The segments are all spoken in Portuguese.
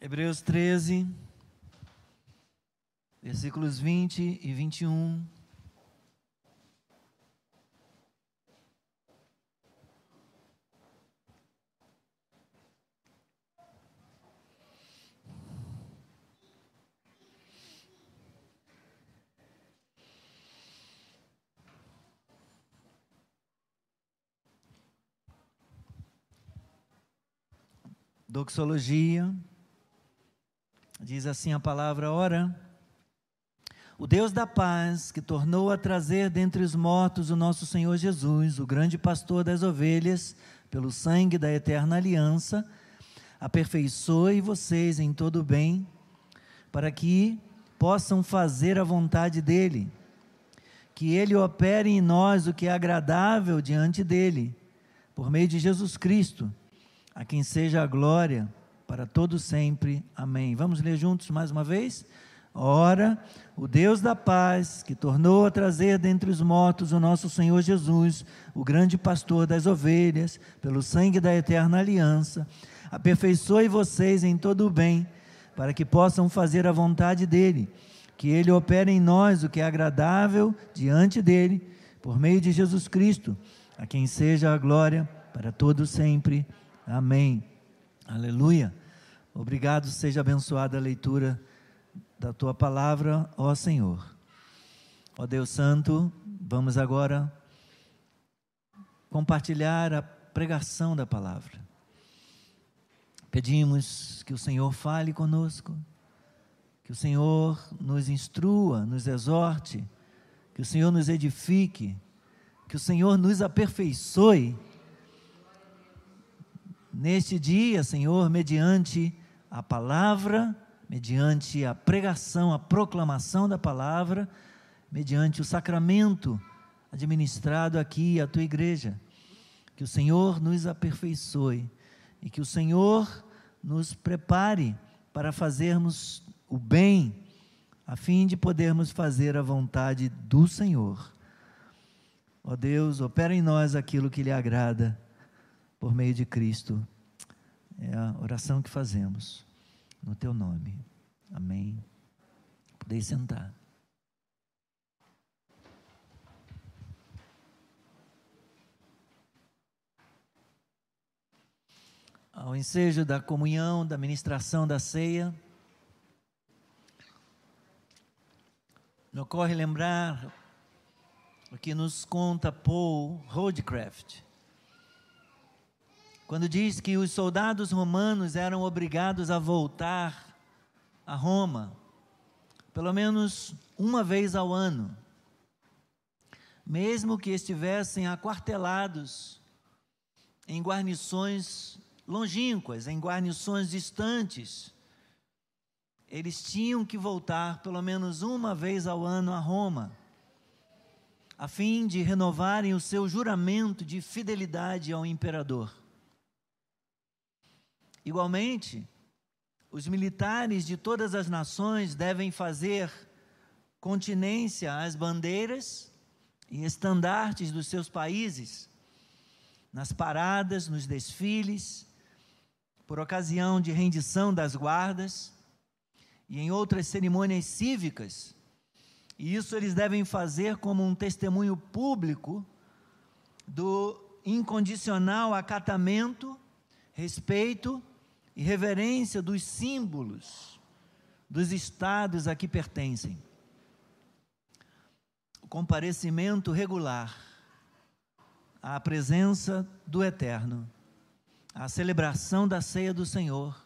Hebreus 13, versículos 20 e 21. Doxologia, diz assim a palavra: ora, o Deus da paz, que tornou a trazer dentre os mortos o nosso Senhor Jesus, o grande pastor das ovelhas, pelo sangue da eterna aliança, aperfeiçoe vocês em todo o bem, para que possam fazer a vontade dEle, que Ele opere em nós o que é agradável diante dEle, por meio de Jesus Cristo a quem seja a glória para todo sempre. Amém. Vamos ler juntos mais uma vez? Ora, o Deus da paz, que tornou a trazer dentre os mortos o nosso Senhor Jesus, o grande pastor das ovelhas, pelo sangue da eterna aliança, aperfeiçoe vocês em todo o bem, para que possam fazer a vontade dele, que ele opere em nós o que é agradável diante dele, por meio de Jesus Cristo, a quem seja a glória para todo sempre. Amém. Aleluia. Obrigado, seja abençoada a leitura da tua palavra, ó Senhor. Ó Deus Santo, vamos agora compartilhar a pregação da palavra. Pedimos que o Senhor fale conosco, que o Senhor nos instrua, nos exorte, que o Senhor nos edifique, que o Senhor nos aperfeiçoe neste dia, Senhor, mediante a palavra, mediante a pregação, a proclamação da palavra, mediante o sacramento administrado aqui à tua igreja. Que o Senhor nos aperfeiçoe e que o Senhor nos prepare para fazermos o bem, a fim de podermos fazer a vontade do Senhor. Ó Deus, opera em nós aquilo que lhe agrada por meio de Cristo. É a oração que fazemos no teu nome. Amém. Podeis sentar. Ao ensejo da comunhão, da ministração da ceia, me ocorre lembrar o que nos conta Paul Roadcraft quando diz que os soldados romanos eram obrigados a voltar a Roma, pelo menos uma vez ao ano, mesmo que estivessem aquartelados em guarnições longínquas, em guarnições distantes, eles tinham que voltar pelo menos uma vez ao ano a Roma, a fim de renovarem o seu juramento de fidelidade ao imperador. Igualmente, os militares de todas as nações devem fazer continência às bandeiras e estandartes dos seus países, nas paradas, nos desfiles, por ocasião de rendição das guardas e em outras cerimônias cívicas. E isso eles devem fazer como um testemunho público do incondicional acatamento, respeito e reverência dos símbolos dos estados a que pertencem. O comparecimento regular à presença do Eterno, a celebração da ceia do Senhor,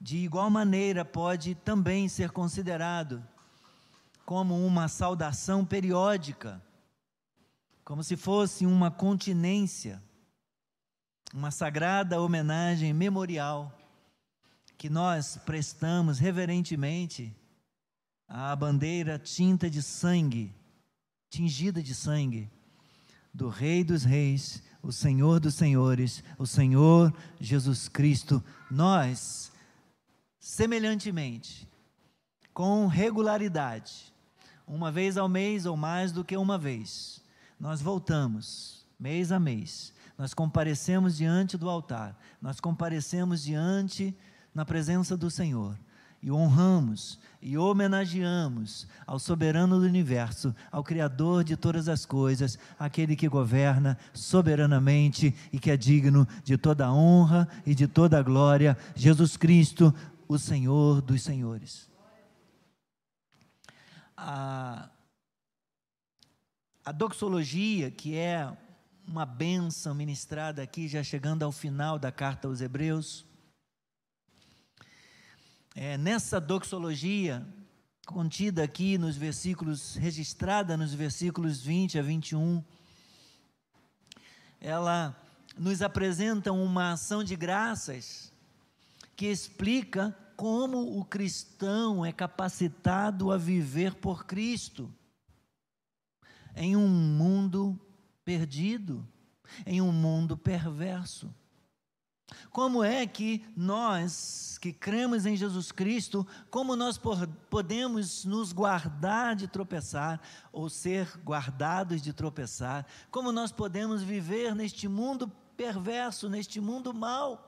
de igual maneira pode também ser considerado como uma saudação periódica, como se fosse uma continência uma sagrada homenagem memorial que nós prestamos reverentemente à bandeira tinta de sangue, tingida de sangue, do Rei dos Reis, o Senhor dos Senhores, o Senhor Jesus Cristo. Nós, semelhantemente, com regularidade, uma vez ao mês ou mais do que uma vez, nós voltamos, mês a mês, nós comparecemos diante do altar, nós comparecemos diante na presença do Senhor e honramos e homenageamos ao soberano do universo, ao Criador de todas as coisas, aquele que governa soberanamente e que é digno de toda a honra e de toda a glória, Jesus Cristo, o Senhor dos Senhores. A, a doxologia, que é uma benção ministrada aqui, já chegando ao final da carta aos Hebreus, é, nessa doxologia, contida aqui nos versículos, registrada nos versículos 20 a 21, ela nos apresenta uma ação de graças que explica como o cristão é capacitado a viver por Cristo. Em um mundo perdido, em um mundo perverso. Como é que nós que cremos em Jesus Cristo, como nós podemos nos guardar de tropeçar ou ser guardados de tropeçar? Como nós podemos viver neste mundo perverso, neste mundo mau?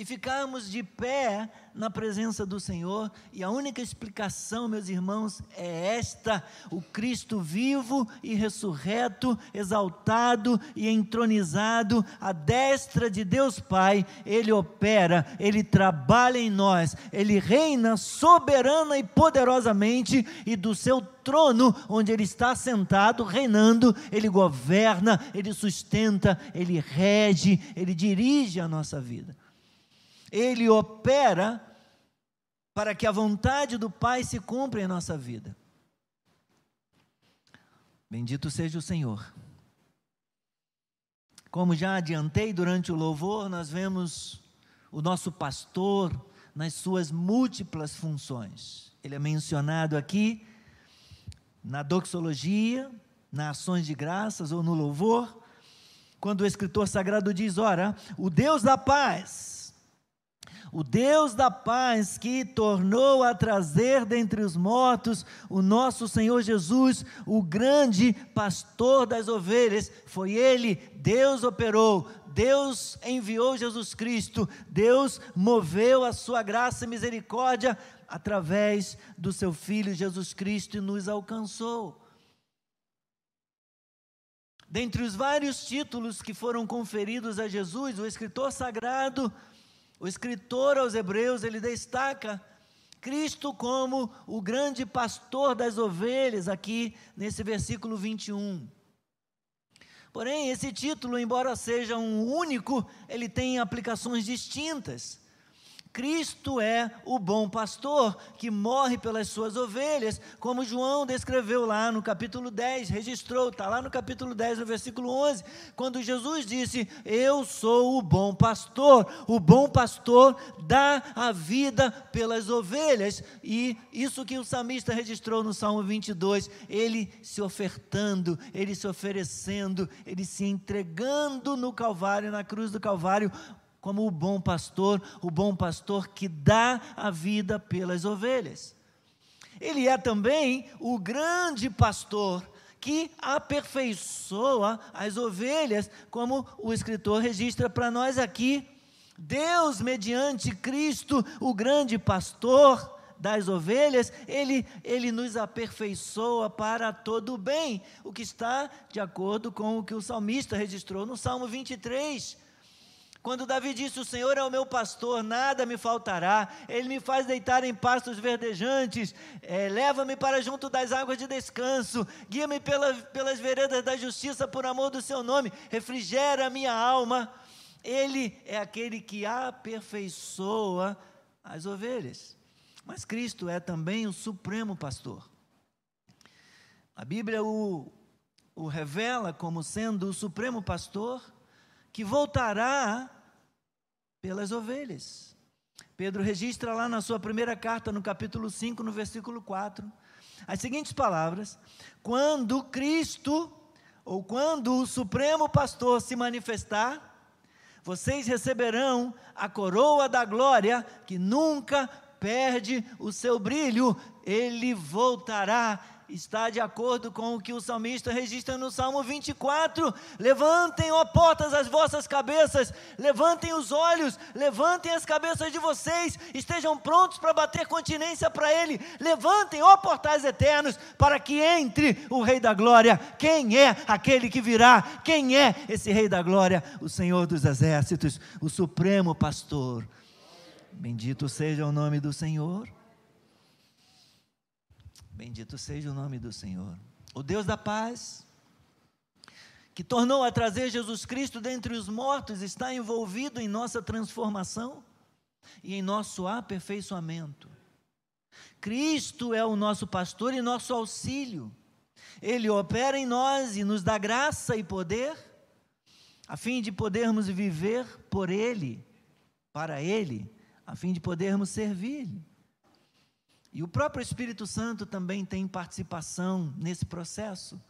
E ficarmos de pé na presença do Senhor, e a única explicação, meus irmãos, é esta: o Cristo vivo e ressurreto, exaltado e entronizado, à destra de Deus Pai, ele opera, ele trabalha em nós, ele reina soberana e poderosamente, e do seu trono, onde ele está sentado, reinando, ele governa, ele sustenta, ele rege, ele dirige a nossa vida ele opera para que a vontade do Pai se cumpra em nossa vida. Bendito seja o Senhor. Como já adiantei durante o louvor, nós vemos o nosso pastor nas suas múltiplas funções. Ele é mencionado aqui na doxologia, nas ações de graças ou no louvor, quando o escritor sagrado diz: Ora, o Deus da paz o Deus da paz que tornou a trazer dentre os mortos o nosso Senhor Jesus, o grande pastor das ovelhas, foi Ele, Deus operou, Deus enviou Jesus Cristo, Deus moveu a sua graça e misericórdia através do seu Filho Jesus Cristo e nos alcançou. Dentre os vários títulos que foram conferidos a Jesus, o escritor sagrado o escritor aos Hebreus, ele destaca Cristo como o grande pastor das ovelhas, aqui nesse versículo 21. Porém, esse título, embora seja um único, ele tem aplicações distintas. Cristo é o bom pastor que morre pelas suas ovelhas, como João descreveu lá no capítulo 10, registrou, está lá no capítulo 10, no versículo 11, quando Jesus disse: Eu sou o bom pastor, o bom pastor dá a vida pelas ovelhas, e isso que o salmista registrou no Salmo 22, ele se ofertando, ele se oferecendo, ele se entregando no Calvário, na cruz do Calvário, como o bom pastor, o bom pastor que dá a vida pelas ovelhas. Ele é também o grande pastor que aperfeiçoa as ovelhas, como o escritor registra para nós aqui. Deus, mediante Cristo, o grande pastor das ovelhas, ele, ele nos aperfeiçoa para todo o bem, o que está de acordo com o que o salmista registrou no Salmo 23 quando Davi disse: O Senhor é o meu pastor, nada me faltará, Ele me faz deitar em pastos verdejantes, é, leva-me para junto das águas de descanso, guia-me pela, pelas veredas da justiça por amor do seu nome, refrigera a minha alma. Ele é aquele que aperfeiçoa as ovelhas. Mas Cristo é também o supremo pastor. A Bíblia o, o revela como sendo o supremo pastor que voltará pelas ovelhas. Pedro registra lá na sua primeira carta, no capítulo 5, no versículo 4, as seguintes palavras: Quando Cristo, ou quando o Supremo Pastor se manifestar, vocês receberão a coroa da glória que nunca perde o seu brilho, ele voltará está de acordo com o que o salmista registra no Salmo 24. Levantem, ó portas, as vossas cabeças, levantem os olhos, levantem as cabeças de vocês, estejam prontos para bater continência para Ele. Levantem, ó portais eternos, para que entre o Rei da Glória. Quem é aquele que virá? Quem é esse Rei da Glória? O Senhor dos Exércitos, o Supremo Pastor. Bendito seja o nome do Senhor. Bendito seja o nome do Senhor. O Deus da paz, que tornou a trazer Jesus Cristo dentre os mortos, está envolvido em nossa transformação e em nosso aperfeiçoamento. Cristo é o nosso pastor e nosso auxílio. Ele opera em nós e nos dá graça e poder, a fim de podermos viver por Ele, para Ele, a fim de podermos servir-lhe. E o próprio Espírito Santo também tem participação nesse processo.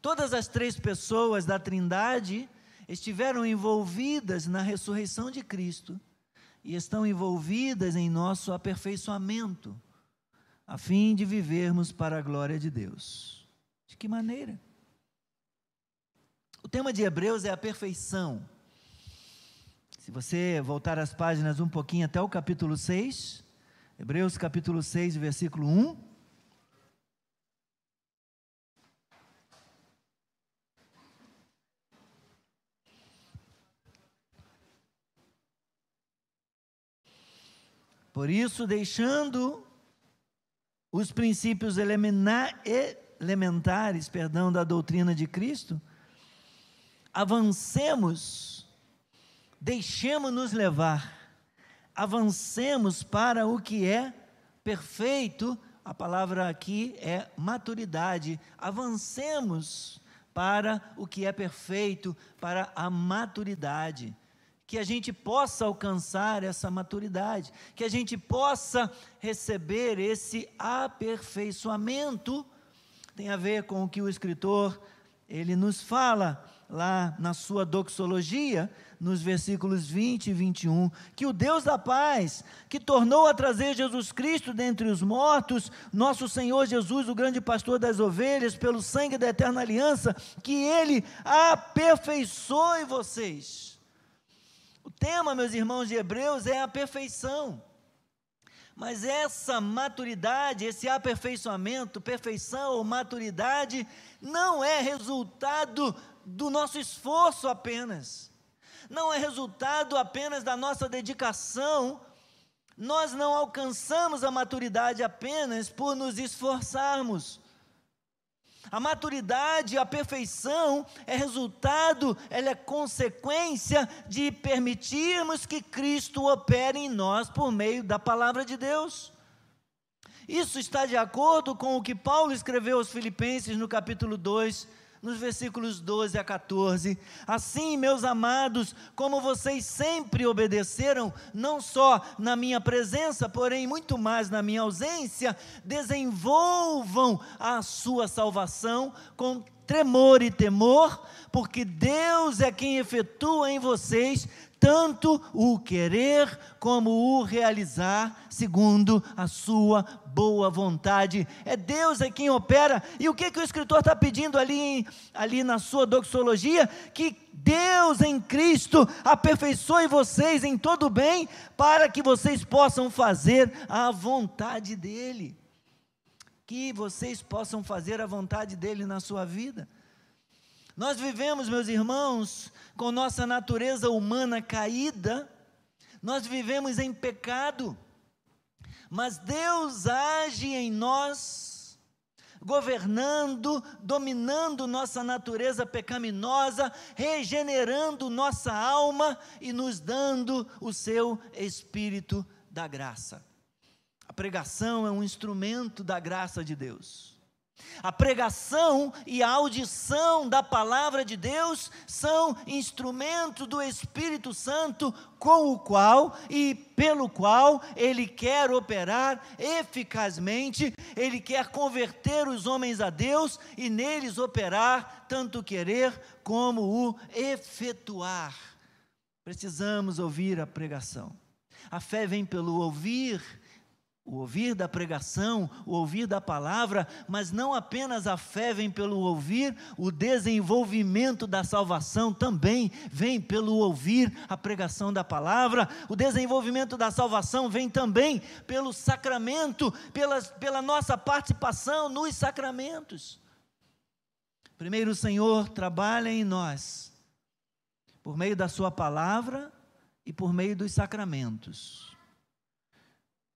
Todas as três pessoas da Trindade estiveram envolvidas na ressurreição de Cristo e estão envolvidas em nosso aperfeiçoamento, a fim de vivermos para a glória de Deus. De que maneira? O tema de Hebreus é a perfeição. Se você voltar as páginas um pouquinho até o capítulo 6, Hebreus capítulo 6, versículo 1. Por isso, deixando os princípios elementares, perdão, da doutrina de Cristo, avancemos, deixemos-nos levar avancemos para o que é perfeito, a palavra aqui é maturidade. Avancemos para o que é perfeito, para a maturidade. Que a gente possa alcançar essa maturidade, que a gente possa receber esse aperfeiçoamento. Tem a ver com o que o escritor ele nos fala lá na sua doxologia, nos versículos 20 e 21, que o Deus da paz, que tornou a trazer Jesus Cristo dentre os mortos, nosso Senhor Jesus, o grande pastor das ovelhas, pelo sangue da eterna aliança, que ele aperfeiçoe vocês. O tema, meus irmãos de Hebreus, é a perfeição. Mas essa maturidade, esse aperfeiçoamento, perfeição ou maturidade, não é resultado do nosso esforço apenas, não é resultado apenas da nossa dedicação, nós não alcançamos a maturidade apenas por nos esforçarmos. A maturidade, a perfeição é resultado, ela é consequência de permitirmos que Cristo opere em nós por meio da palavra de Deus. Isso está de acordo com o que Paulo escreveu aos Filipenses no capítulo 2, nos versículos 12 a 14. Assim, meus amados, como vocês sempre obedeceram, não só na minha presença, porém muito mais na minha ausência, desenvolvam a sua salvação com tremor e temor, porque Deus é quem efetua em vocês tanto o querer como o realizar, segundo a sua boa vontade. É Deus é quem opera. E o que, que o escritor está pedindo ali, ali na sua doxologia? Que Deus em Cristo aperfeiçoe vocês em todo bem, para que vocês possam fazer a vontade dEle. Que vocês possam fazer a vontade dEle na sua vida. Nós vivemos, meus irmãos, com nossa natureza humana caída, nós vivemos em pecado, mas Deus age em nós, governando, dominando nossa natureza pecaminosa, regenerando nossa alma e nos dando o seu Espírito da graça. Pregação é um instrumento da graça de Deus. A pregação e a audição da palavra de Deus são instrumentos do Espírito Santo com o qual e pelo qual ele quer operar eficazmente, ele quer converter os homens a Deus e neles operar tanto querer como o efetuar. Precisamos ouvir a pregação. A fé vem pelo ouvir o ouvir da pregação, o ouvir da palavra, mas não apenas a fé vem pelo ouvir, o desenvolvimento da salvação também vem pelo ouvir a pregação da palavra, o desenvolvimento da salvação vem também pelo sacramento, pela, pela nossa participação nos sacramentos. Primeiro, o Senhor trabalha em nós, por meio da Sua palavra e por meio dos sacramentos.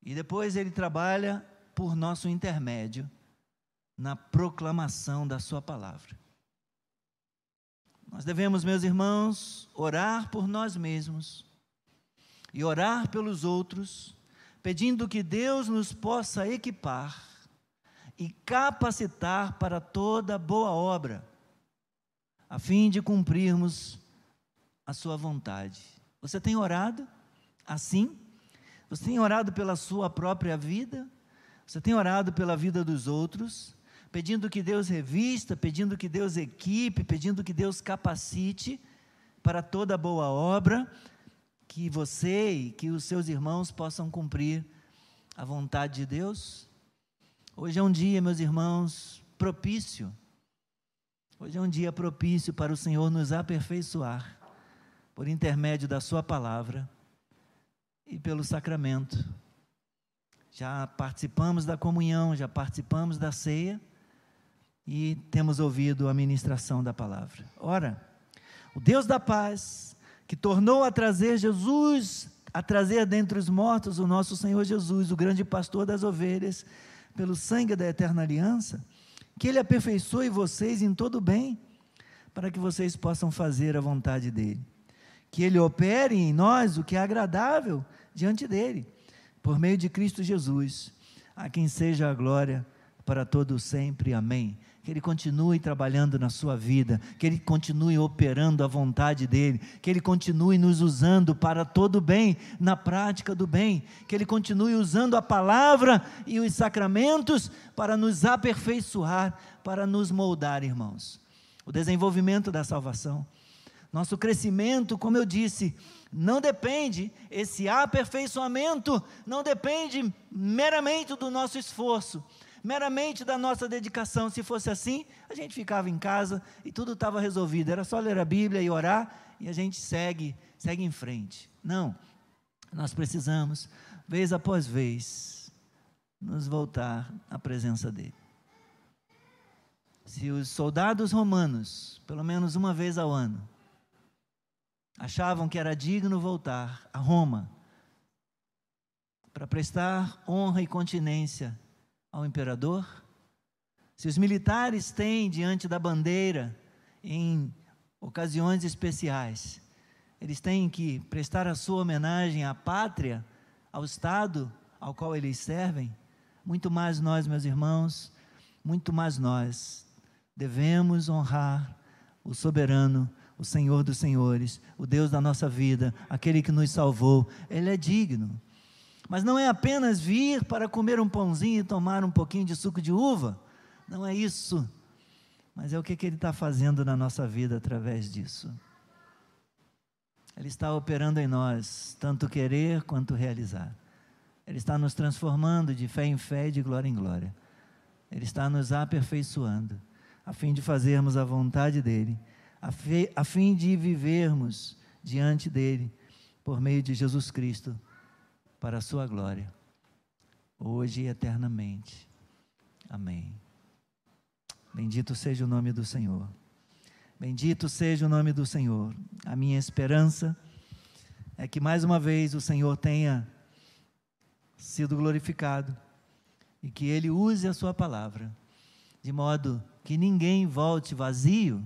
E depois ele trabalha por nosso intermédio na proclamação da Sua palavra. Nós devemos, meus irmãos, orar por nós mesmos e orar pelos outros, pedindo que Deus nos possa equipar e capacitar para toda boa obra, a fim de cumprirmos a Sua vontade. Você tem orado assim? Você tem orado pela sua própria vida? Você tem orado pela vida dos outros? Pedindo que Deus revista, pedindo que Deus equipe, pedindo que Deus capacite para toda boa obra, que você e que os seus irmãos possam cumprir a vontade de Deus? Hoje é um dia, meus irmãos, propício. Hoje é um dia propício para o Senhor nos aperfeiçoar por intermédio da Sua palavra e pelo sacramento. Já participamos da comunhão, já participamos da ceia e temos ouvido a ministração da palavra. Ora, o Deus da paz, que tornou a trazer Jesus, a trazer dentre os mortos o nosso Senhor Jesus, o grande pastor das ovelhas, pelo sangue da eterna aliança, que Ele aperfeiçoe vocês em todo bem, para que vocês possam fazer a vontade dEle. Que Ele opere em nós o que é agradável diante dele, por meio de Cristo Jesus, a quem seja a glória para todo sempre. Amém. Que Ele continue trabalhando na sua vida, que Ele continue operando a vontade dEle, que Ele continue nos usando para todo bem, na prática do bem, que Ele continue usando a palavra e os sacramentos para nos aperfeiçoar, para nos moldar, irmãos. O desenvolvimento da salvação, nosso crescimento, como eu disse, não depende, esse aperfeiçoamento não depende meramente do nosso esforço, meramente da nossa dedicação. Se fosse assim, a gente ficava em casa e tudo estava resolvido. Era só ler a Bíblia e orar e a gente segue, segue em frente. Não. Nós precisamos, vez após vez, nos voltar à presença dele. Se os soldados romanos, pelo menos uma vez ao ano, achavam que era digno voltar a Roma para prestar honra e continência ao imperador? Se os militares têm diante da bandeira, em ocasiões especiais, eles têm que prestar a sua homenagem à pátria, ao Estado ao qual eles servem, muito mais nós, meus irmãos, muito mais nós devemos honrar o soberano o Senhor dos Senhores, o Deus da nossa vida, aquele que nos salvou, Ele é digno. Mas não é apenas vir para comer um pãozinho e tomar um pouquinho de suco de uva, não é isso, mas é o que, que Ele está fazendo na nossa vida através disso. Ele está operando em nós, tanto querer quanto realizar. Ele está nos transformando de fé em fé e de glória em glória. Ele está nos aperfeiçoando, a fim de fazermos a vontade dEle a fim de vivermos diante dele, por meio de Jesus Cristo, para a sua glória, hoje e eternamente. Amém. Bendito seja o nome do Senhor. Bendito seja o nome do Senhor. A minha esperança é que mais uma vez o Senhor tenha sido glorificado e que Ele use a Sua palavra, de modo que ninguém volte vazio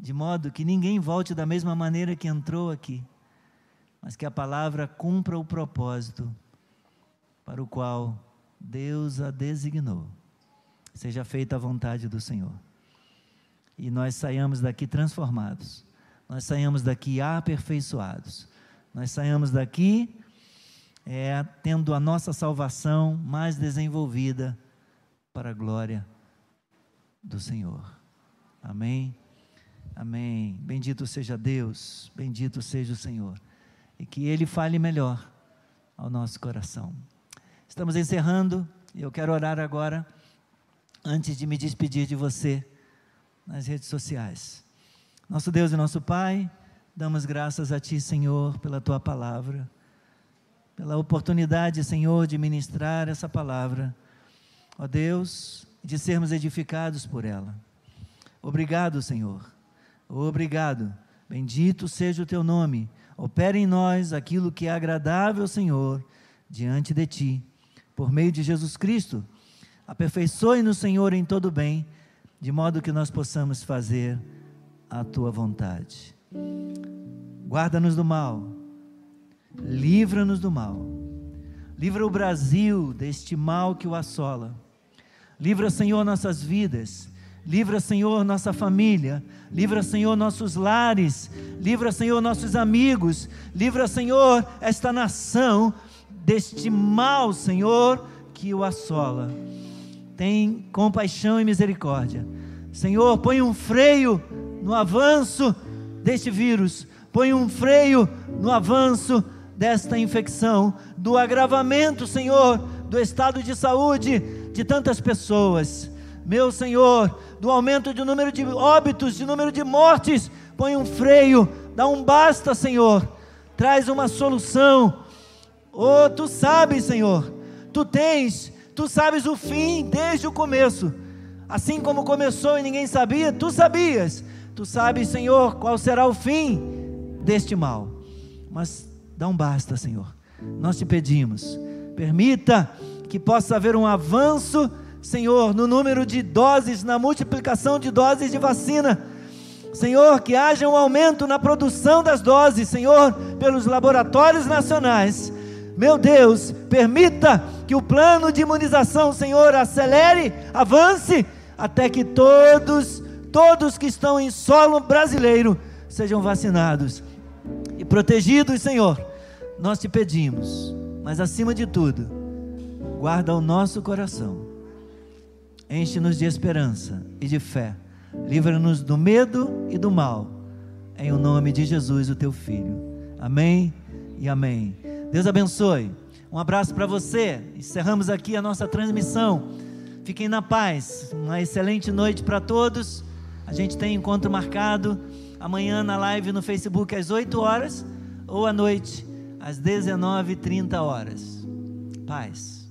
de modo que ninguém volte da mesma maneira que entrou aqui, mas que a palavra cumpra o propósito para o qual Deus a designou. Seja feita a vontade do Senhor. E nós saiamos daqui transformados, nós saiamos daqui aperfeiçoados, nós saiamos daqui é, tendo a nossa salvação mais desenvolvida para a glória do Senhor. Amém. Amém. Bendito seja Deus, bendito seja o Senhor. E que Ele fale melhor ao nosso coração. Estamos encerrando e eu quero orar agora, antes de me despedir de você nas redes sociais. Nosso Deus e nosso Pai, damos graças a Ti, Senhor, pela Tua palavra, pela oportunidade, Senhor, de ministrar essa palavra. Ó Deus, de sermos edificados por ela. Obrigado, Senhor. Obrigado. Bendito seja o Teu nome. Opera em nós aquilo que é agradável, Senhor, diante de Ti. Por meio de Jesus Cristo, aperfeiçoe-nos, Senhor, em todo bem, de modo que nós possamos fazer a tua vontade. Guarda-nos do mal, livra-nos do mal, livra o Brasil deste mal que o assola. Livra, Senhor, nossas vidas, livra, Senhor, nossa família, livra, Senhor, nossos lares, livra, Senhor, nossos amigos, livra, Senhor, esta nação deste mal, Senhor, que o assola. Tem compaixão e misericórdia. Senhor, põe um freio no avanço deste vírus, põe um freio no avanço desta infecção, do agravamento, Senhor, do estado de saúde de tantas pessoas. Meu Senhor, do aumento do número de óbitos, de número de mortes, põe um freio, dá um basta, Senhor. Traz uma solução. Oh, tu sabes, Senhor. Tu tens, tu sabes o fim desde o começo. Assim como começou e ninguém sabia, tu sabias. Tu sabes, Senhor, qual será o fim deste mal. Mas dá um basta, Senhor. Nós te pedimos, permita que possa haver um avanço, Senhor, no número de doses, na multiplicação de doses de vacina. Senhor, que haja um aumento na produção das doses, Senhor, pelos laboratórios nacionais. Meu Deus, permita que o plano de imunização, Senhor, acelere, avance, até que todos todos que estão em solo brasileiro sejam vacinados e protegidos, Senhor. Nós te pedimos, mas acima de tudo, guarda o nosso coração, enche-nos de esperança e de fé, livra-nos do medo e do mal, em o nome de Jesus, o teu Filho. Amém e amém. Deus abençoe. Um abraço para você. Encerramos aqui a nossa transmissão. Fiquem na paz. Uma excelente noite para todos. A gente tem encontro marcado amanhã na live no Facebook às 8 horas ou à noite às 19h30 horas. Paz.